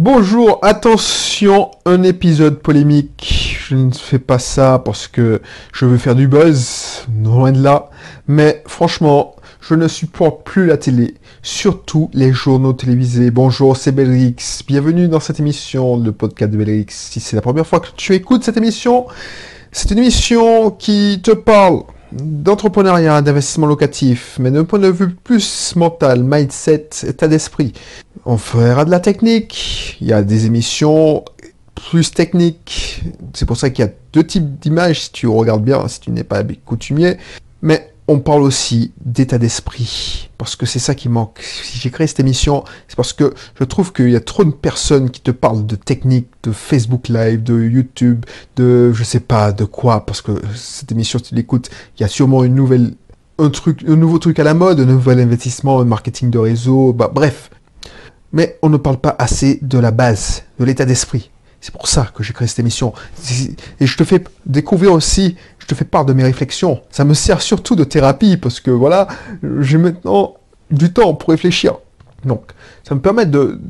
Bonjour, attention, un épisode polémique. Je ne fais pas ça parce que je veux faire du buzz, loin de là. Mais franchement, je ne supporte plus la télé, surtout les journaux télévisés. Bonjour, c'est Belrix. Bienvenue dans cette émission, le podcast de Belrix. Si c'est la première fois que tu écoutes cette émission, c'est une émission qui te parle d'entrepreneuriat, d'investissement locatif, mais d'un point de vue plus mental, mindset, état d'esprit. On fera de la technique, il y a des émissions plus techniques. C'est pour ça qu'il y a deux types d'images, si tu regardes bien, si tu n'es pas coutumier. Mais on parle aussi d'état d'esprit, parce que c'est ça qui manque. Si j'ai créé cette émission, c'est parce que je trouve qu'il y a trop de personnes qui te parlent de technique, de Facebook Live, de YouTube, de je sais pas de quoi, parce que cette émission, si tu l'écoutes, il y a sûrement une nouvelle, un truc, un nouveau truc à la mode, un nouvel investissement, un marketing de réseau, bah bref. Mais on ne parle pas assez de la base, de l'état d'esprit. C'est pour ça que j'ai créé cette émission. Et je te fais découvrir aussi, te fais part de mes réflexions. Ça me sert surtout de thérapie parce que voilà, j'ai maintenant du temps pour réfléchir. Donc, ça me permet de,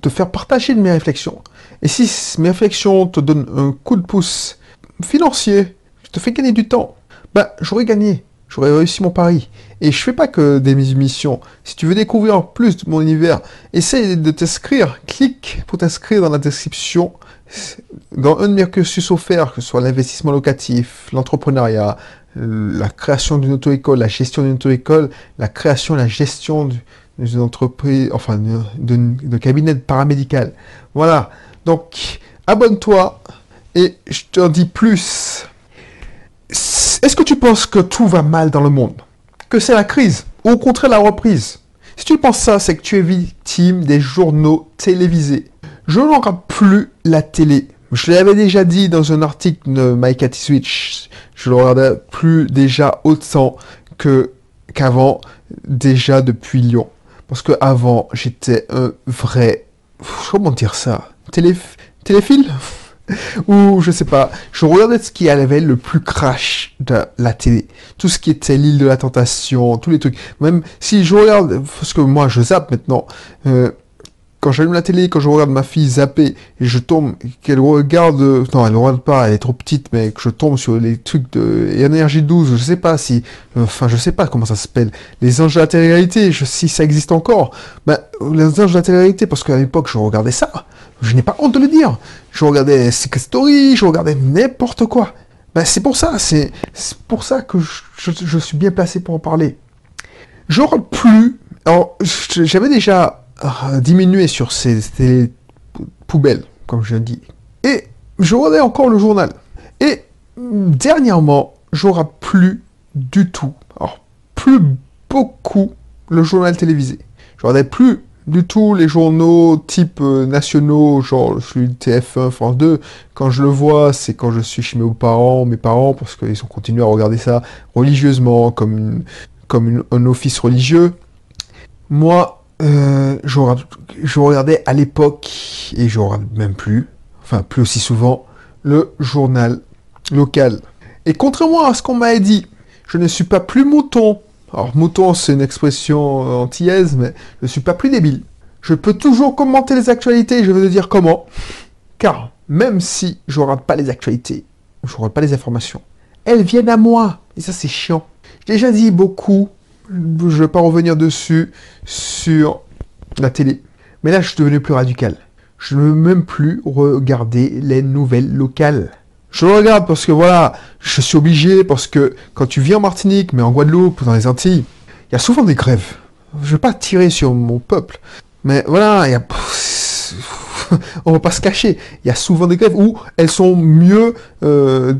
te faire partager de mes réflexions. Et si mes réflexions te donnent un coup de pouce financier, je te fais gagner du temps, bah j'aurais gagné. J'aurais réussi mon pari. Et je fais pas que des émissions. Si tu veux découvrir plus de mon univers, essaye de t'inscrire. Clique pour t'inscrire dans la description dans un de mes cursus offerts, que ce soit l'investissement locatif, l'entrepreneuriat, la création d'une auto-école, la gestion d'une auto-école, la création la gestion d'une entreprise, enfin, de, cabinet paramédical. Voilà. Donc, abonne-toi et je te dis plus. Est-ce que tu penses que tout va mal dans le monde? Que c'est la crise Ou au contraire la reprise? Si tu penses ça, c'est que tu es victime des journaux télévisés je ne regarde plus la télé. Je l'avais déjà dit dans un article de My Cat Switch. Je ne regardais plus déjà autant que qu'avant, déjà depuis Lyon. Parce que avant, j'étais un vrai, comment dire ça, Télé, téléphile? Ou je sais pas, je regardais ce qui avait le plus crash de la télé. Tout ce qui était l'île de la tentation, tous les trucs. Même si je regarde, parce que moi je zappe maintenant, euh, quand j'allume la télé, quand je regarde ma fille zapper, et je tombe, qu'elle regarde, non, elle regarde pas, elle est trop petite, mais que je tombe sur les trucs de énergie 12, je sais pas si, enfin, je sais pas comment ça s'appelle, les anges de la télé-réalité, si ça existe encore, ben, les anges de parce qu'à l'époque, je regardais ça, je n'ai pas honte de le dire, je regardais Secret Story, je regardais n'importe quoi. Ben, c'est pour ça, c'est pour ça que je, je, suis bien placé pour en parler. Je regarde plus, alors, j'avais déjà diminuer sur ces, poubelles, comme je dis. Et je regardais encore le journal. Et dernièrement, j'aurai plus du tout, alors plus beaucoup le journal télévisé. Je regardais plus du tout les journaux type euh, nationaux, genre celui de TF1, France 2. Quand je le vois, c'est quand je suis chez mes parents, mes parents, parce qu'ils ont continué à regarder ça religieusement, comme, comme un office religieux. Moi, euh, je, regardais à l'époque, et je regarde même plus, enfin plus aussi souvent, le journal local. Et contrairement à ce qu'on m'avait dit, je ne suis pas plus mouton. Alors mouton c'est une expression antillaise, mais je ne suis pas plus débile. Je peux toujours commenter les actualités, je veux dire comment. Car même si je regarde pas les actualités, je regarde pas les informations, elles viennent à moi. Et ça c'est chiant. J'ai déjà dit beaucoup je ne vais pas revenir dessus sur la télé. Mais là, je suis devenu plus radical. Je ne veux même plus regarder les nouvelles locales. Je regarde parce que voilà, je suis obligé, parce que quand tu vis en Martinique, mais en Guadeloupe, dans les Antilles, il y a souvent des grèves. Je ne vais pas tirer sur mon peuple, mais voilà, il y a... on va pas se cacher. Il y a souvent des grèves où elles sont mieux euh,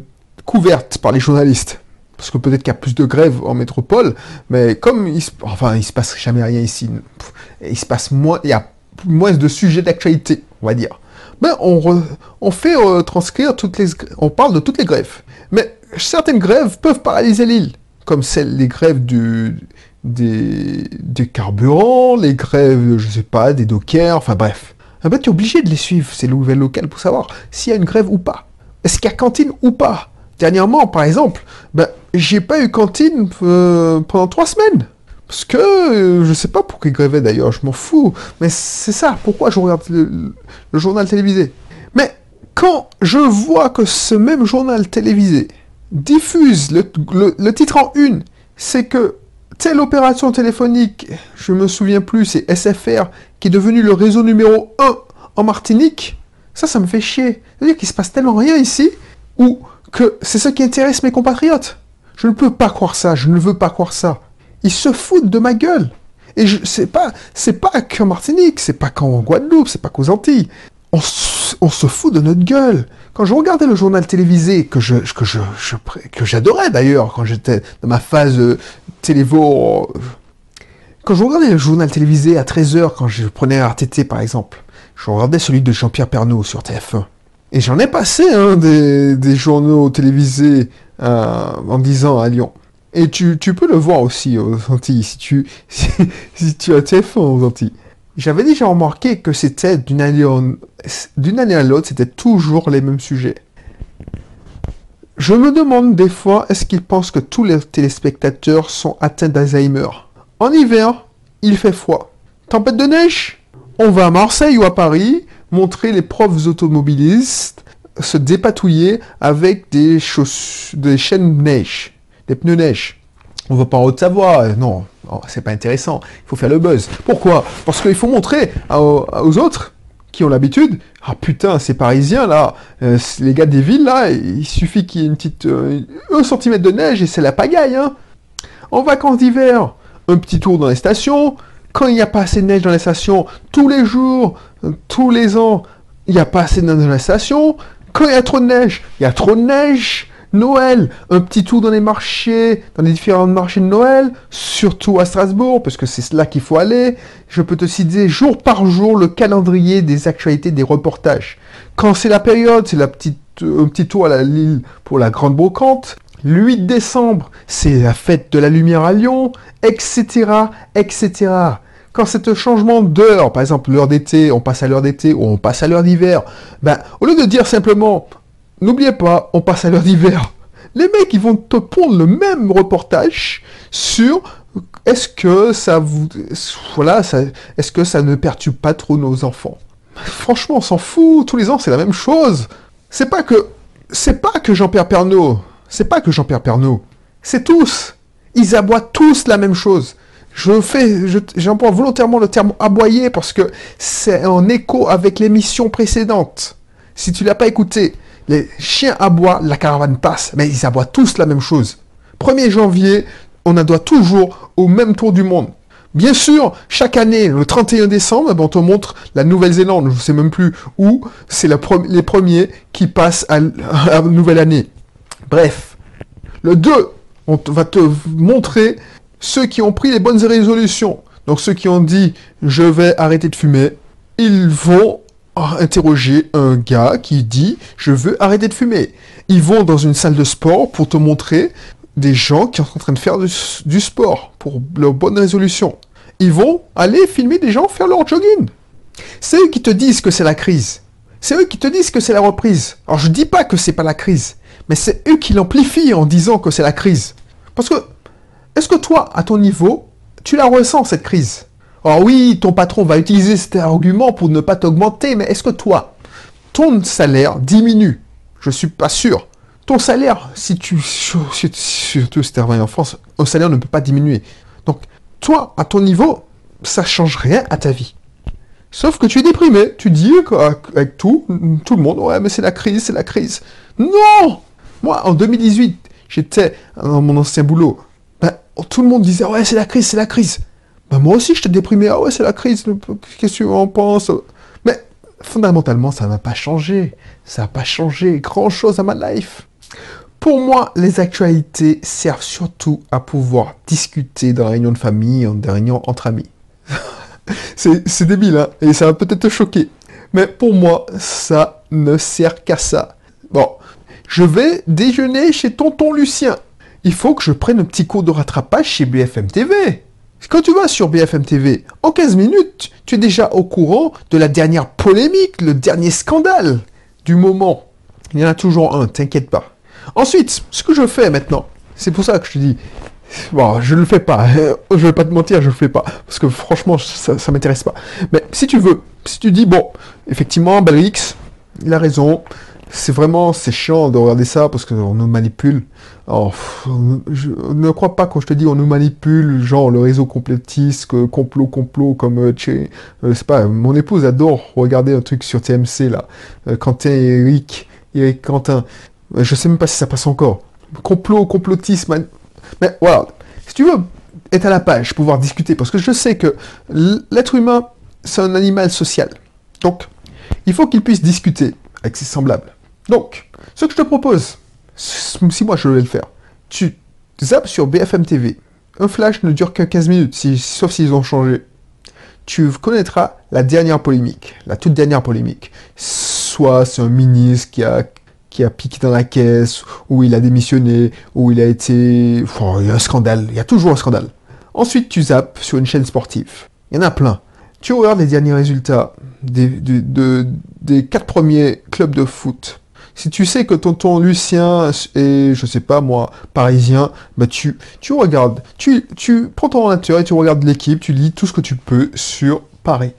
couvertes par les journalistes parce que peut-être qu'il y a plus de grèves en métropole, mais comme il se, enfin, il se passe jamais rien ici, il se passe moins, il y a moins de sujets d'actualité, on va dire. Ben, on, fait euh, transcrire toutes les, on parle de toutes les grèves. Mais certaines grèves peuvent paralyser l'île, comme celles, les grèves du, des, des carburants, les grèves, je sais pas, des dockers, enfin bref. Eh ben, tu es obligé de les suivre, ces nouvelles locales, pour savoir s'il y a une grève ou pas. Est-ce qu'il y a cantine ou pas? Dernièrement, par exemple, ben, j'ai pas eu cantine euh, pendant trois semaines. Parce que, euh, je sais pas pourquoi ils grévaient d'ailleurs, je m'en fous. Mais c'est ça, pourquoi je regarde le, journal télévisé? Mais quand je vois que ce même journal télévisé diffuse le, le titre en une, c'est que telle opération téléphonique, je me souviens plus, c'est SFR, qui est devenu le réseau numéro 1 en Martinique, ça, ça me fait chier. C'est-à-dire qu'il se passe tellement rien ici, ou que c'est ce qui intéresse mes compatriotes. Je ne peux pas croire ça, je ne veux pas croire ça. Ils se foutent de ma gueule. Et je c'est pas, c'est pas qu'en Martinique, c'est pas qu'en Guadeloupe, c'est pas qu'aux Antilles. On, se fout de notre gueule. Quand je regardais le journal télévisé, que j'adorais d'ailleurs, quand j'étais dans ma phase euh, télévo, quand je regardais le journal télévisé à 13h, quand je prenais RTT par exemple, je regardais celui de Jean-Pierre Pernaud sur TF1. Et j'en ai passé hein, des, journaux télévisés euh, en 10 ans à Lyon. Et tu, peux le voir aussi aux Antilles, si tu, si, tu as TF1 aux Antilles. J'avais déjà remarqué que c'était d'une année, d'une année à l'autre, c'était toujours les mêmes sujets. Je me demande des fois, est-ce qu'ils pensent que tous les téléspectateurs sont atteints d'Alzheimer? En hiver, il fait froid. Tempête de neige? On va à Marseille ou à Paris montrer les profs automobilistes se dépatouiller avec des, des chaînes neige des pneus neige. On va pas en Haute-Savoie, euh, non, c'est pas intéressant. Il faut faire le buzz. Pourquoi? Parce qu'il faut montrer aux, autres qui ont l'habitude. Ah putain, ces Parisiens là, euh, les gars des villes là, il suffit qu'il y ait une petite euh, un centimètre de neige et c'est la pagaille. Hein. En vacances d'hiver, un petit tour dans les stations. Quand il n'y a pas assez de neige dans les stations, tous les jours, tous les ans, il n'y a pas assez de neige dans les stations. Quand il y a trop de neige, il y a trop de neige. Noël, un petit tour dans les marchés, dans les différents marchés de Noël, surtout à Strasbourg, parce que c'est là qu'il faut aller. Je peux te citer jour par jour le calendrier des actualités, des reportages. Quand c'est la période, c'est la petite, un petit tour à la Lille pour la Grande Brocante. Le 8 décembre, c'est la fête de la lumière à Lyon, etc., etc. Quand un changement d'heure, par exemple l'heure d'été, on passe à l'heure d'été ou on passe à l'heure d'hiver, ben, au lieu de dire simplement N'oubliez pas, on passe à l'heure d'hiver. Les mecs, ils vont te prendre le même reportage sur est-ce que ça vous, voilà, est-ce que ça ne perturbe pas trop nos enfants? Franchement, on s'en fout. Tous les ans, c'est la même chose. C'est pas que, c'est pas que Jean-Pierre Pernaud. C'est pas que Jean-Pierre Pernaud. C'est tous. Ils aboient tous la même chose. Je fais, j'emploie volontairement le terme aboyer parce que c'est en écho avec l'émission précédente. Si tu l'as pas écouté, les chiens aboient, la caravane passe, mais ils aboient tous la même chose. 1er janvier, on doit toujours au même tour du monde. Bien sûr, chaque année, le 31 décembre, ben, on te montre la Nouvelle-Zélande, je ne sais même plus où, c'est les premiers qui passent à, la nouvelle année. Bref, le 2, on va te montrer ceux qui ont pris les bonnes résolutions. Donc ceux qui ont dit je vais arrêter de fumer, ils vont interroger un gars qui dit je veux arrêter de fumer. Ils vont dans une salle de sport pour te montrer des gens qui sont en train de faire du, sport pour leur bonne résolution. Ils vont aller filmer des gens faire leur jogging. C'est eux qui te disent que c'est la crise. C'est eux qui te disent que c'est la reprise. Alors je dis pas que c'est pas la crise, mais c'est eux qui l'amplifient en disant que c'est la crise. Parce que est-ce que toi, à ton niveau, tu la ressens cette crise? Alors oui, ton patron va utiliser cet argument pour ne pas t'augmenter, mais est-ce que toi, ton salaire diminue? Je suis pas sûr. Ton salaire, si tu, surtout si tu travailles en France, un salaire ne peut pas diminuer. Donc, toi, à ton niveau, ça change rien à ta vie. Sauf que tu es déprimé. Tu dis avec tout, tout le monde, ouais, mais c'est la crise, c'est la crise. Non Moi, en 2018, j'étais dans mon ancien boulot. Ben, tout le monde disait, ouais, c'est la crise, c'est la crise. Bah, moi aussi, je t'ai déprimé. Ah ouais, c'est la crise. Qu'est-ce que tu en penses? Mais fondamentalement, ça n'a pas changé. Ça n'a pas changé grand-chose à ma life. Pour moi, les actualités servent surtout à pouvoir discuter dans les réunions de famille, dans des réunions entre amis. c'est débile, hein Et ça va peut-être te choquer. Mais pour moi, ça ne sert qu'à ça. Bon, je vais déjeuner chez tonton Lucien. Il faut que je prenne un petit cours de rattrapage chez BFM TV. Quand tu vas sur BFM TV, en 15 minutes, tu es déjà au courant de la dernière polémique, le dernier scandale du moment. Il y en a toujours un, t'inquiète pas. Ensuite, ce que je fais maintenant, c'est pour ça que je te dis, Bon, je le fais pas. Je vais pas te mentir, je le fais pas. Parce que franchement, ça, ça m'intéresse pas. Mais si tu veux, si tu dis, bon, effectivement, Balrix, il a raison. C'est vraiment, c'est chiant de regarder ça parce qu'on nous manipule. Alors, je ne crois pas quand je te dis on nous manipule, genre le réseau complotiste, complot, complot, comme, euh, euh, c'est pas, mon épouse adore regarder un truc sur TMC là. Euh, Quentin et Eric, Eric Quentin. Je sais même pas si ça passe encore. Complot, complotisme. Mais voilà, si tu veux être à la page, pouvoir discuter, parce que je sais que l'être humain, c'est un animal social. Donc, il faut qu'il puisse discuter avec. Donc, ce que je te propose, si moi je vais le faire, tu zappes sur BFM TV. Un flash ne dure que 15 minutes, sauf s'ils ont changé. Tu connaîtras la dernière polémique, la toute dernière polémique. Soit c'est un ministre qui a, piqué dans la caisse, ou il a démissionné, ou il a été... Un scandale, il y a toujours un scandale. Ensuite, tu zappes sur une chaîne sportive. Il y en a plein. Tu regardes les derniers résultats des, quatre premiers clubs de foot si tu sais que tonton Lucien est, je sais pas moi, parisien, bah tu, tu regardes, tu, tu prends ton ordinateur et tu regardes l'équipe, tu lis tout ce que tu peux sur Paris.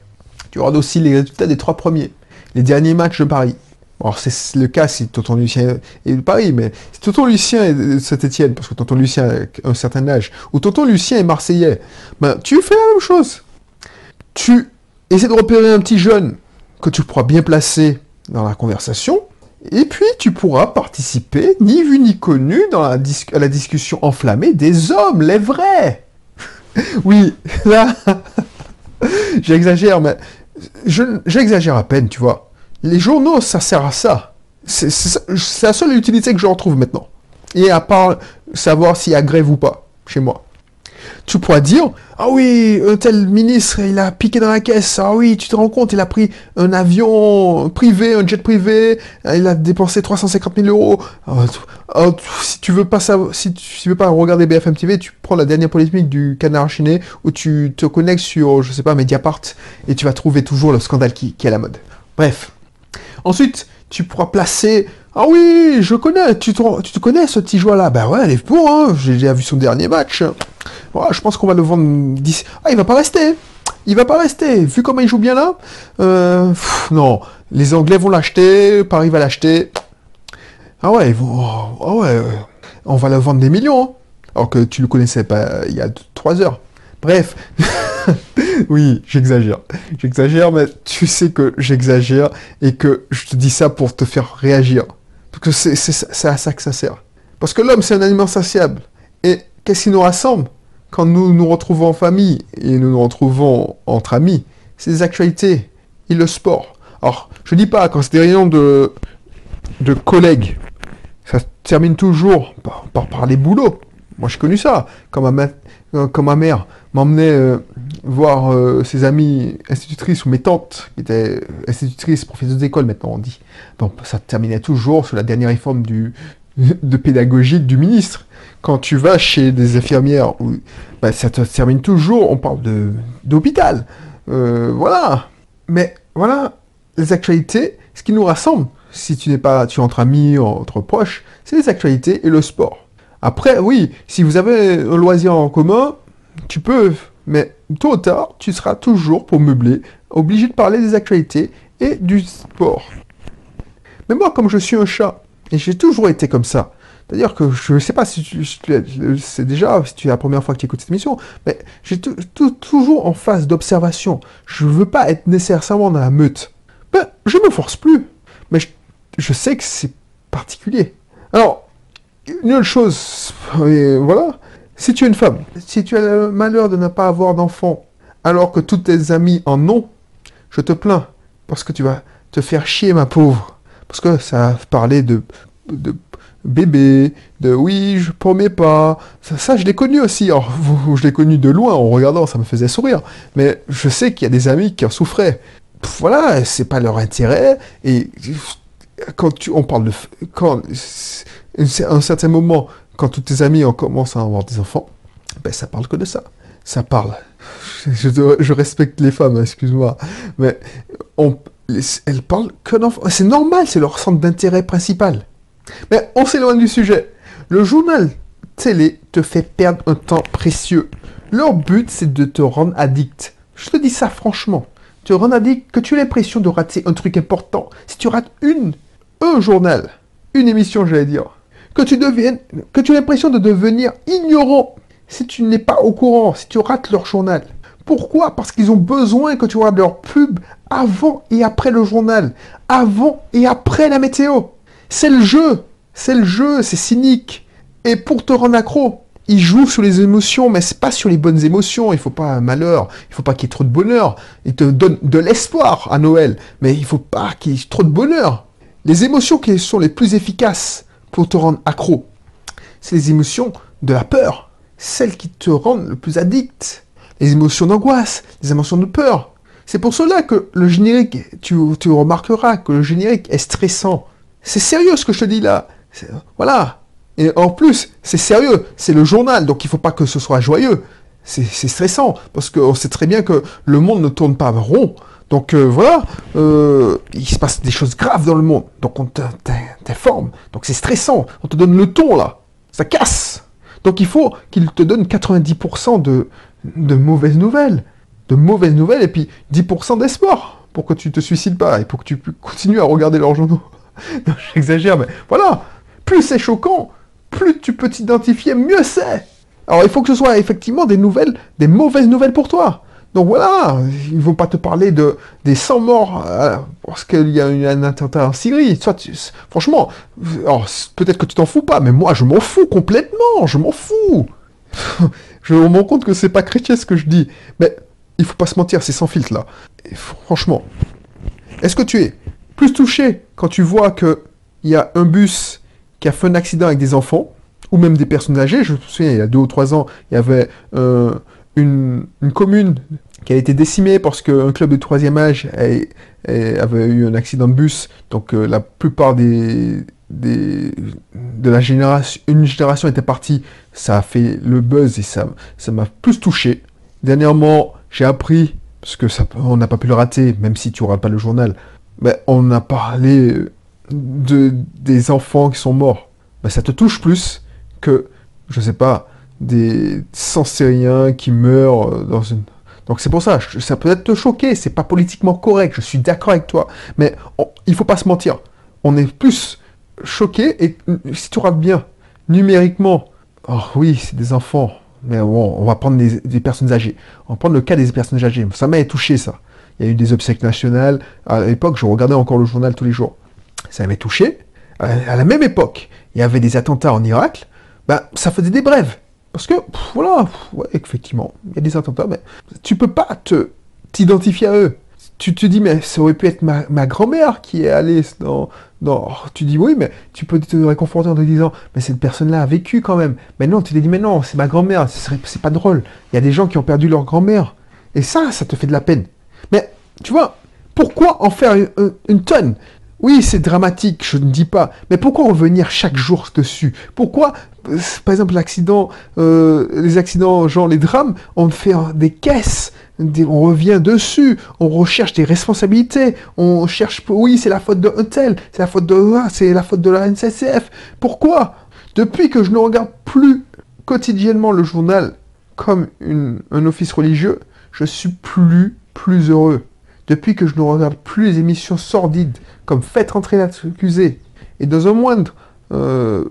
Tu regardes aussi les résultats des trois premiers, les derniers matchs de Paris. Alors c'est le cas si tonton Lucien est de Paris, mais si tonton Lucien est de Saint-Etienne, parce que tonton Lucien a un certain âge, ou tonton Lucien est marseillais, ben tu fais la même chose. Tu essaies de repérer un petit jeune que tu pourras bien placer dans la conversation, et puis, tu pourras participer, ni vu ni connu, dans la, à la discussion enflammée des hommes, les vrais. oui, là, j'exagère, mais j'exagère à peine, tu vois. Les journaux, ça sert à ça. C'est la seule utilité que je retrouve maintenant. Et à part savoir s'il y a grève ou pas, chez moi tu pourras dire Ah oui, un tel ministre, il a piqué dans la caisse. Ah oui, tu te rends compte, il a pris un avion privé, un jet privé, il a dépensé 350 000 euros. Ah, ah, si tu veux pas si tu veux pas regarder BFM TV, tu prends la dernière polémique du canard enchaîné où tu te connectes sur, je sais pas, Mediapart et tu vas trouver toujours le scandale qui, qui est à la mode. Bref. Ensuite, tu pourras placer ah oui, je connais, tu te, connais ce petit joueur-là? Ben ouais, elle est pour, hein. j'ai déjà vu son dernier match. Je pense qu'on va le vendre 10... Ah, il va pas rester Il va pas rester, vu comment il joue bien là euh, Non, les Anglais vont l'acheter, Paris va l'acheter. Ah ouais, ils vont... Ah ouais, on va le vendre des millions. Hein. Alors que tu le connaissais pas il y a 3 heures. Bref. oui, j'exagère. J'exagère, mais tu sais que j'exagère et que je te dis ça pour te faire réagir. Parce que c'est à ça que ça sert. Parce que l'homme, c'est un animal sociable. Et qu'est-ce qui nous rassemble quand nous nous retrouvons en famille et nous nous retrouvons entre amis? C'est les actualités et le sport. Alors, je dis pas, quand c'est des réunions de, de collègues, ça termine toujours par, par parler boulot. Moi, j'ai connu ça. Quand ma, euh, ma mère m'emmenait euh, voir euh, ses amies institutrices ou mes tantes, qui étaient institutrices, professeurs d'école maintenant, on dit. Bon, ça terminait toujours sur la dernière réforme du, de pédagogique du ministre. Quand tu vas chez des infirmières, bah, ça te termine toujours, on parle d'hôpital. voilà. Mais voilà, les actualités, ce qui nous rassemble, si tu n'es pas, tu es entre amis, entre proches, c'est les actualités et le sport. Après, oui, si vous avez un loisir en commun, tu peux, mais tôt ou tard, tu seras toujours, pour meubler, obligé de parler des actualités et du sport. Mais moi, comme je suis un chat, et j'ai toujours été comme ça, c'est-à-dire que je ne sais pas si tu, c'est déjà si tu es la première fois que tu écoutes cette émission, mais j'ai toujours en phase d'observation. Je ne veux pas être nécessairement dans la meute. Ben, je me force plus, mais je, je sais que c'est particulier. Alors, une autre chose, voilà, si tu es une femme, si tu as le malheur de ne pas avoir d'enfant, alors que tous tes amis en ont, je te plains, parce que tu vas te faire chier, ma pauvre. Parce que ça a parlé de, de bébé, de oui, je promets pas. Ça, je l'ai connu aussi. Alors, je l'ai connu de loin, en regardant, ça me faisait sourire. Mais je sais qu'il y a des amis qui en souffraient. Voilà, c'est pas leur intérêt. Et quand tu, on parle de. Quand, à un certain moment, quand tous tes amis ont commencé à avoir des enfants, ben ça parle que de ça. Ça parle. Je, respecte les femmes, excuse-moi, mais on, elles parlent que d'enfants. C'est normal, c'est leur centre d'intérêt principal. Mais on s'éloigne du sujet. Le journal télé te fait perdre un temps précieux. Leur but, c'est de te rendre addict. Je te dis ça franchement. Te rendre addict, que tu aies l'impression de rater un truc important. Si tu rates une, un journal, une émission, j'allais dire, que tu deviennes, aies l'impression de devenir ignorant si tu n'es pas au courant, si tu rates leur journal. Pourquoi? Parce qu'ils ont besoin que tu regardes leur pub avant et après le journal, avant et après la météo. C'est le jeu, c'est le jeu, c'est cynique. Et pour te rendre accro, ils jouent sur les émotions, mais c'est pas sur les bonnes émotions. Il faut pas un malheur, il faut pas qu'il y ait trop de bonheur. Ils te donnent de l'espoir à Noël, mais il faut pas qu'il y ait trop de bonheur. Les émotions qui sont les plus efficaces pour te rendre accro, c'est les émotions de la peur, celles qui te rendent le plus addict les émotions d'angoisse, les émotions de peur. C'est pour cela que le générique, tu, tu remarqueras que le générique est stressant. C'est sérieux ce que je te dis là. Voilà. Et en plus, c'est sérieux. C'est le journal, donc il ne faut pas que ce soit joyeux. C'est stressant, parce qu'on sait très bien que le monde ne tourne pas rond. Donc euh, voilà, euh, il se passe des choses graves dans le monde. Donc on t'informe. Donc c'est stressant. On te donne le ton là. Ça casse. Donc il faut qu'il te donne 90% de, mauvaises nouvelles. De mauvaises nouvelles et puis 10% d'espoir pour que tu te suicides pas et pour que tu continues à regarder leurs journaux. J'exagère, mais voilà. Plus c'est choquant, plus tu peux t'identifier, mieux c'est. Alors il faut que ce soit effectivement des nouvelles, des mauvaises nouvelles pour toi. Donc voilà, ils vont pas te parler de des 100 morts euh, parce qu'il y a eu un attentat en Syrie. Soit franchement, peut-être que tu t'en fous pas, mais moi je m'en fous complètement, je m'en fous. je me rends compte que c'est pas chrétien ce que je dis. Mais il faut pas se mentir, c'est sans filtre là. franchement, est-ce que tu es plus touché quand tu vois que il y a un bus qui a fait un accident avec des enfants ou même des personnes âgées? Je me souviens, il y a deux ou trois ans, il y avait euh, une, commune qui a été décimée parce qu'un club de troisième âge avait eu un accident de bus. Donc euh, la plupart des, de la génération, une génération était partie, ça a fait le buzz et ça, ça m'a plus touché. Dernièrement, j'ai appris, parce que ça, on n'a pas pu le rater, même si tu rates pas le journal, on a parlé de, des enfants qui sont morts. Mais ça te touche plus que, je sais pas, des sans-syriens qui meurent dans une... Donc c'est pour ça, ça peut être te choquer, c'est pas politiquement correct, je suis d'accord avec toi, mais il faut pas se mentir. On est plus choqué et si tu rates bien, numériquement, oh oui, c'est des enfants, mais bon, on va prendre des, personnes âgées. On va prendre le cas des personnes âgées. Ça m'a touché, ça. Il y a eu des obsèques nationales. À l'époque, je regardais encore le journal tous les jours. Ça m'a touché. À la même époque, il y avait des attentats en Irak. Ben, ça faisait des brèves. Parce que, voilà, effectivement, il y a des attentats, mais tu peux pas te t'identifier à eux tu te dis, mais ça aurait pu être ma, grand-mère qui est allée dans, dans... Tu dis, oui, mais tu peux te réconforter en te disant, mais cette personne-là a vécu quand même. Mais non, tu te dis, mais non, c'est ma grand-mère, c'est pas drôle. Il y a des gens qui ont perdu leur grand-mère. Et ça, ça te fait de la peine. Mais, tu vois, pourquoi en faire une tonne? Oui, c'est dramatique, je ne dis pas, mais pourquoi revenir chaque jour dessus? Pourquoi, euh, par exemple, l'accident, euh, les accidents, genre les drames, on fait des caisses, on revient dessus, on recherche des responsabilités, on cherche, oui, c'est la faute de tel, c'est la faute de c'est la faute de la NCCF. Pourquoi? Depuis que je ne regarde plus quotidiennement le journal comme un office religieux, je suis plus, plus heureux. Depuis que je ne regarde plus les émissions sordides comme Faites rentrer l'accusé et dans un moindre euh,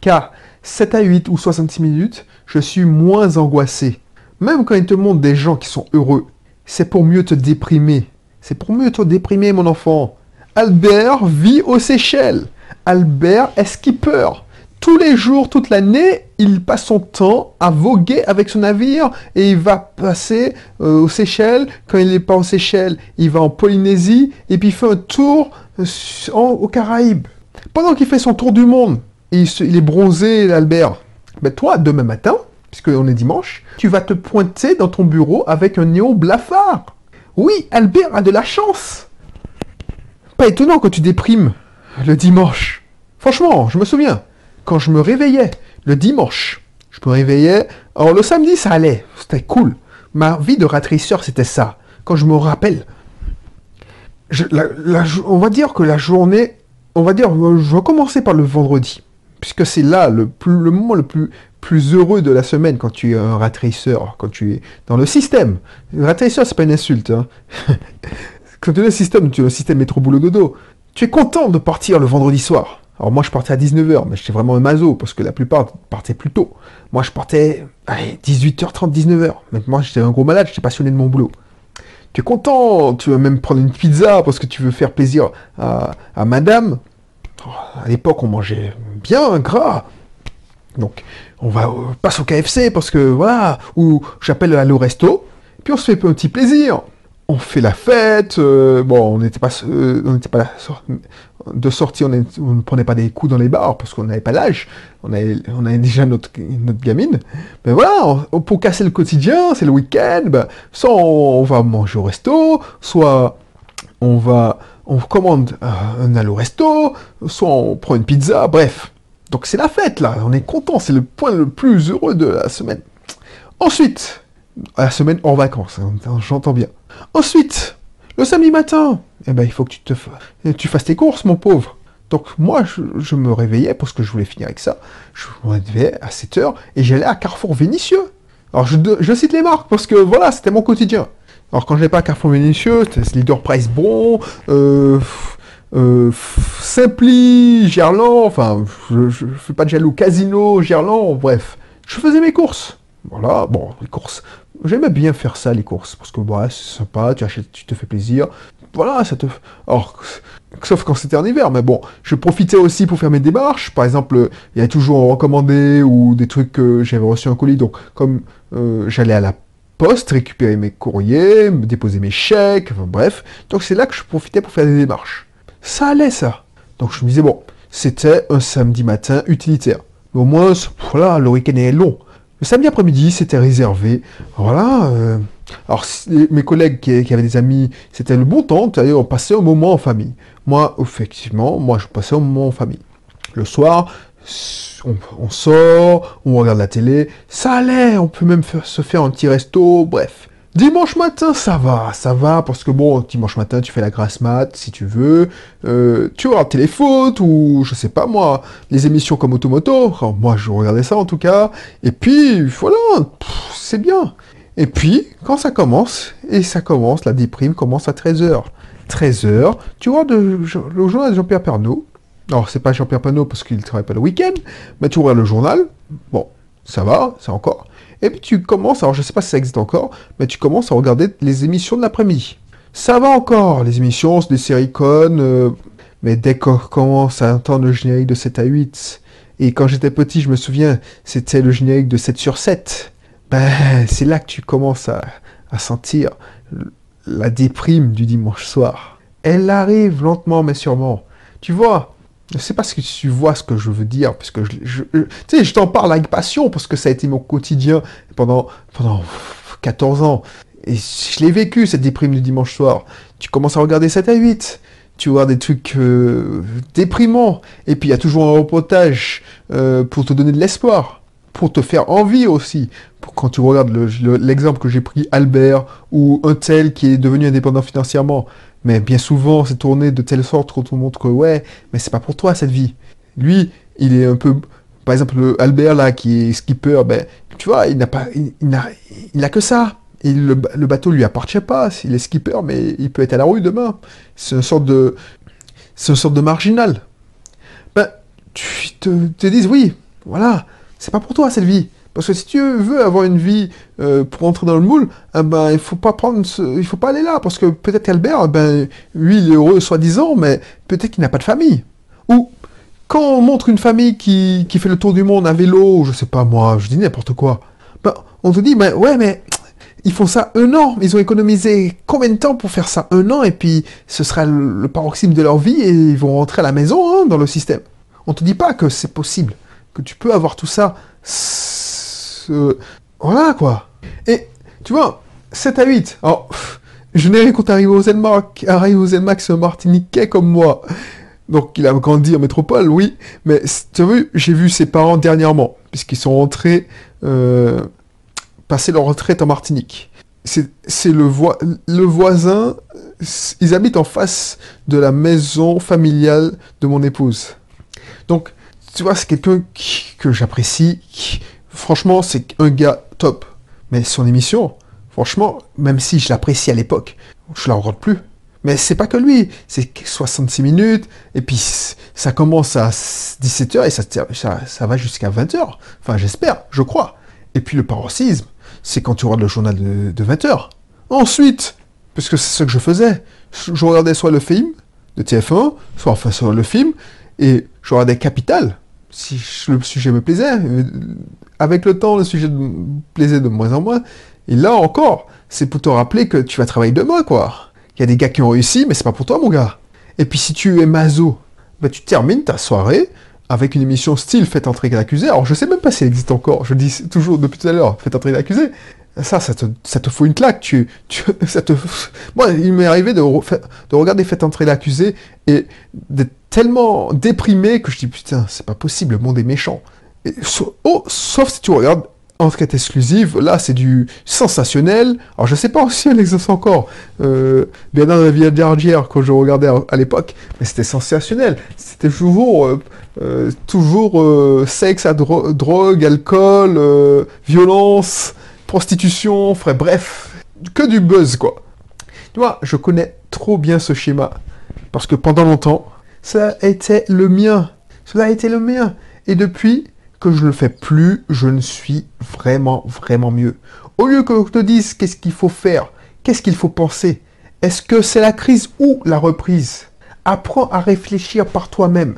cas 7 à 8 ou 66 minutes, je suis moins angoissé. Même quand il te montre des gens qui sont heureux, c'est pour mieux te déprimer. C'est pour mieux te déprimer, mon enfant. Albert vit aux Seychelles. Albert est skipper tous les jours, toute l'année, il passe son temps à voguer avec son navire et il va passer euh, aux Seychelles. Quand il n'est pas aux Seychelles, il va en Polynésie et puis il fait un tour euh, aux Caraïbes. Pendant qu'il fait son tour du monde, il, il est bronzé, Albert. Mais toi, demain matin, puisqu'on est dimanche, tu vas te pointer dans ton bureau avec un néon blafard. Oui, Albert a de la chance. Pas étonnant quand tu déprimes le dimanche. Franchement, je me souviens quand je me réveillais le dimanche, je me réveillais. Alors le samedi, ça allait, c'était cool. Ma vie de ratrisseur, c'était ça. Quand je me rappelle, on va dire que la journée, on va dire, je vais commencer par le vendredi, puisque c'est là le, moment le plus, heureux de la semaine quand tu es un rat quand tu es dans le système. Rat racer, c'est pas une insulte. Hein. quand tu es dans le système, tu es le système métro boulot dodo. Tu es content de partir le vendredi soir. Alors moi je partais à 19h, mais j'étais vraiment un mazo, parce que la plupart partaient plus tôt. Moi je partais, allez, 18h30, 19h. Mais moi j'étais un gros malade, j'étais passionné de mon boulot. Tu es content, tu veux même prendre une pizza parce que tu veux faire plaisir à, madame. Oh, à l'époque on mangeait bien gras. Donc on va euh, passe au KFC parce que voilà, ou j'appelle à le resto, puis on se fait un petit plaisir on fait la fête. Euh, bon, on n'était pas, euh, on n'était pas de sortie, on, ne prenait pas des coups dans les bars parce qu'on n'avait pas l'âge. On avait, déjà notre, gamine. Mais voilà, pour casser le quotidien, c'est le week-end. Ben, soit on, va manger au resto, soit on va, on commande un allo resto, soit on prend une pizza. Bref, donc c'est la fête là. On est content. C'est le point le plus heureux de la semaine. Ensuite, la semaine en vacances, hein, j'entends bien. Ensuite, le samedi matin, eh ben, il faut que tu, te tu fasses tes courses, mon pauvre. Donc moi, je, me réveillais parce que je voulais finir avec ça. Je me réveillais à 7 heures et j'allais à Carrefour Vénitieux. Alors je, cite les marques parce que voilà, c'était mon quotidien. Alors quand je n'allais pas à Carrefour Vénitieux, c'était Leader Price Bon, euh, euh, Simpli, Gerland, enfin, je, ne fais pas de jaloux, Casino, Gerland, bref. Je faisais mes courses. Voilà, bon, les courses. J'aimais bien faire ça, les courses, parce que ouais, c'est sympa, tu achètes, tu te fais plaisir. Voilà, ça te. Alors, sauf quand c'était en hiver, mais bon, je profitais aussi pour faire mes démarches. Par exemple, il y avait toujours un recommandé ou des trucs que j'avais reçu un colis. Donc, comme euh, j'allais à la poste récupérer mes courriers, déposer mes chèques, bref. Donc, c'est là que je profitais pour faire des démarches. Ça allait, ça. Donc, je me disais, bon, c'était un samedi matin utilitaire. Mais au moins, voilà, le week-end est long. Le samedi après-midi, c'était réservé. Voilà. Euh, alors, mes collègues qui, avaient des amis, c'était le bon temps. On passait un moment en famille. Moi, effectivement, moi, je passais un moment en famille. Le soir, on, sort, on regarde la télé. Ça allait. On peut même se faire un petit resto. Bref. Dimanche matin, ça va, ça va, parce que bon, dimanche matin, tu fais la grasse mat, si tu veux, euh, tu regardes téléfoot, ou je sais pas moi, les émissions comme Automoto, moi je regardais ça en tout cas, et puis voilà, c'est bien. Et puis, quand ça commence, et ça commence, la déprime commence à 13h. 13h, tu vois le journal de Jean-Pierre Pernaud, alors c'est pas Jean-Pierre Pernaud parce qu'il travaille pas le week-end, mais tu regardes le journal, bon, ça va, c'est encore. Et puis tu commences, alors je sais pas si ça existe encore, mais tu commences à regarder les émissions de l'après-midi. Ça va encore, les émissions, des séries connes, euh, mais dès qu'on commence à entendre le générique de 7 à 8, et quand j'étais petit, je me souviens, c'était le générique de 7 sur 7, ben c'est là que tu commences à sentir la déprime du dimanche soir. Elle arrive lentement mais sûrement. Tu vois, je sais pas si tu vois ce que je veux dire, parce que je, tu sais, je t'en parle avec passion, parce que ça a été mon quotidien pendant, pendant 14 ans. Et je l'ai vécu, cette déprime du dimanche soir. Tu commences à regarder 7 à 8, tu vois des trucs euh, déprimants, et puis il y a toujours un reportage euh, pour te donner de l'espoir, pour te faire envie aussi. Quand tu regardes l'exemple que j'ai pris, Albert, ou un tel qui est devenu indépendant financièrement, mais bien souvent, c'est tourné de telle sorte qu'on te montre que ouais, mais c'est pas pour toi cette vie. Lui, il est un peu, par exemple, Albert là qui est skipper, ben, tu vois, il n'a pas, il, n'a, il que ça. Et le, le, bateau lui appartient pas. Il est skipper, mais il peut être à la rue demain. C'est une sorte de, c'est une sorte de marginal. Ben, tu te, te dis oui, voilà, c'est pas pour toi cette vie. Parce que si tu veux avoir une vie euh, pour entrer dans le moule, eh ben, il faut pas prendre il faut pas aller là. Parce que peut-être Albert, eh ben, lui, il est heureux soi-disant, mais peut-être qu'il n'a pas de famille. Ou quand on montre une famille qui, qui fait le tour du monde à vélo, je sais pas moi, je dis n'importe quoi, ben, on te dit, ben, ouais, mais ils font ça un an. Ils ont économisé combien de temps pour faire ça un an? Et puis ce sera le, paroxysme de leur vie et ils vont rentrer à la maison hein, dans le système. On te dit pas que c'est possible, que tu peux avoir tout ça voilà, quoi. Et, tu vois, 7 à 8. Alors, je n'ai rien contre arriver au Zenmark. Arrive au Zenmark, c'est un Martiniquais comme moi. Donc, il a grandi en métropole, oui. Mais, tu as vu, j'ai vu ses parents dernièrement, puisqu'ils sont rentrés, euh, passer leur retraite en Martinique. C'est le, le voisin, ils habitent en face de la maison familiale de mon épouse. Donc, tu vois, c'est quelqu'un que j'apprécie. Franchement, c'est un gars top. Mais son émission, franchement, même si je l'apprécie à l'époque, je la regarde plus. Mais c'est pas que lui, c'est 66 minutes, et puis ça commence à 17h et ça, ça, va jusqu'à 20h. Enfin, j'espère, je crois. Et puis le paroxysme, c'est quand tu regardes le journal de, 20h. Ensuite, parce que c'est ce que je faisais, je regardais soit le film de TF1, soit enfin soit le film, et je regardais Capital, si le sujet me plaisait. Avec le temps, le sujet me plaisait de moins en moins. Et là encore, c'est pour te rappeler que tu vas travailler demain, quoi. Il y a des gars qui ont réussi, mais c'est pas pour toi, mon gars. Et puis si tu es mazo, bah, tu termines ta soirée avec une émission style Faites entrer l'accusé. Alors je sais même pas si elle existe encore. Je dis toujours depuis tout à l'heure Faites entrer l'accusé. Ça, ça te, ça te fout une claque. Tu, tu, ça te... Moi, il m'est arrivé de, de regarder Faites entrer l'accusé et d'être tellement déprimé que je dis putain, c'est pas possible, le monde est méchant. oh, sauf si tu regardes enquête exclusive, là c'est du sensationnel. Alors je sais pas si elle existe encore. Euh, bien dans la vie dernière quand je regardais à, l'époque, mais c'était sensationnel. C'était toujours, euh, euh, toujours euh, sexe, à drogue, alcool, violence, prostitution, frère, bref, que du buzz quoi. Tu je connais trop bien ce schéma parce que pendant longtemps, ça été le mien. Cela a été le mien. Et depuis, que je ne le fais plus, je ne suis vraiment, vraiment mieux. Au lieu que je te dise qu'est-ce qu'il faut faire, qu'est-ce qu'il faut penser, est-ce que c'est la crise ou la reprise? Apprends à réfléchir par toi-même.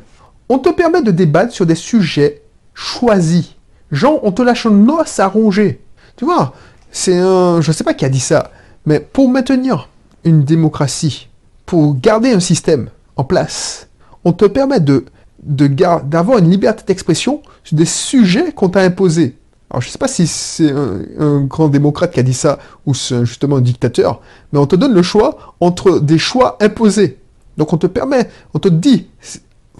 On te permet de débattre sur des sujets choisis. Genre, on te lâche un os à ronger. Tu vois, c'est un... Je ne sais pas qui a dit ça, mais pour maintenir une démocratie, pour garder un système en place, on te permet de d'avoir une liberté d'expression sur des sujets qu'on t'a imposés. Alors je ne sais pas si c'est un, grand démocrate qui a dit ça ou c'est justement un dictateur, mais on te donne le choix entre des choix imposés. Donc on te permet, on te dit,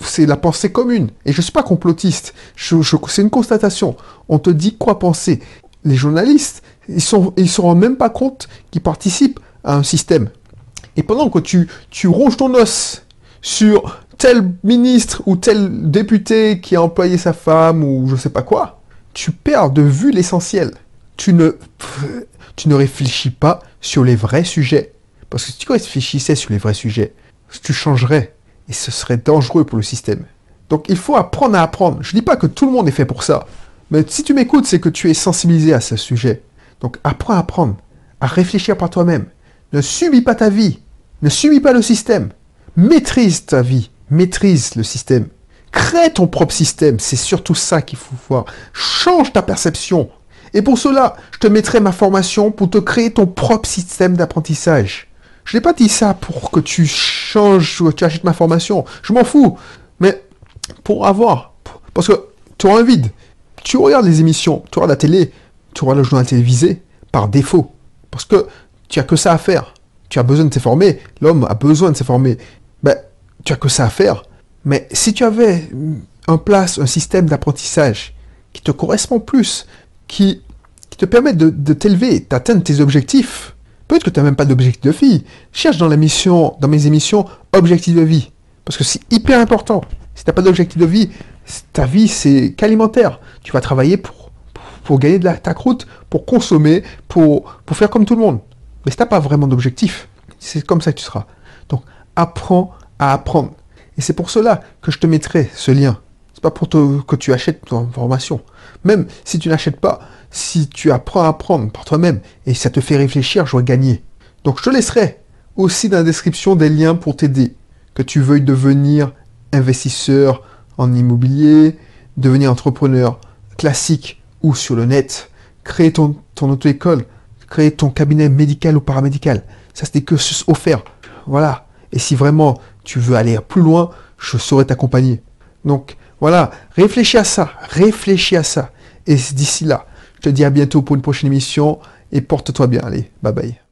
c'est la pensée commune. Et je ne suis pas complotiste, c'est une constatation. On te dit quoi penser. Les journalistes, ils ne se rendent même pas compte qu'ils participent à un système. Et pendant que tu, tu ronges ton os sur tel ministre ou tel député qui a employé sa femme ou je sais pas quoi, tu perds de vue l'essentiel. Tu ne, tu ne réfléchis pas sur les vrais sujets. Parce que si tu réfléchissais sur les vrais sujets, tu changerais. Et ce serait dangereux pour le système. Donc il faut apprendre à apprendre. Je ne dis pas que tout le monde est fait pour ça. Mais si tu m'écoutes, c'est que tu es sensibilisé à ce sujet. Donc apprends à apprendre, à réfléchir par toi-même. Ne subis pas ta vie. Ne subis pas le système. Maîtrise ta vie maîtrise le système. Crée ton propre système, c'est surtout ça qu'il faut voir. Change ta perception. Et pour cela, je te mettrai ma formation pour te créer ton propre système d'apprentissage. Je n'ai pas dit ça pour que tu changes ou que tu achètes ma formation. Je m'en fous. Mais pour avoir, parce que tu auras un vide. Tu regardes les émissions, tu regardes la télé, tu regardes le journal télévisé par défaut. Parce que tu as que ça à faire. Tu as besoin de t'informer. L'homme a besoin de s'informer. Ben, tu as que ça à faire. Mais si tu avais en place un système d'apprentissage qui te correspond plus, qui, te permet de, t'élever, d'atteindre tes objectifs, peut-être que tu n'as même pas d'objectif de vie. Cherche dans, l'émission, dans mes émissions objectif de vie. Parce que c'est hyper important. Si tu n'as pas d'objectif de vie, ta vie, c'est qu'alimentaire. Tu vas travailler pour, pour, gagner de la, ta croûte, pour consommer, pour, pour faire comme tout le monde. Mais si tu n'as pas vraiment d'objectif, c'est comme ça que tu seras. Donc, apprends à apprendre. Et c'est pour cela que je te mettrai ce lien. C'est pas pour que tu achètes ton formation. Même si tu n'achètes pas, si tu apprends à apprendre par toi-même et ça te fait réfléchir, je vais gagner. Donc je te laisserai aussi dans la description des liens pour t'aider. Que tu veuilles devenir investisseur en immobilier, devenir entrepreneur classique ou sur le net, créer ton, ton auto-école, créer ton cabinet médical ou paramédical. Ça, des cursus offerts. Voilà. Et si vraiment tu veux aller plus loin, je saurais t'accompagner. Donc voilà, réfléchis à ça, réfléchis à ça. Et d'ici là, je te dis à bientôt pour une prochaine émission et porte-toi bien. Allez, bye bye.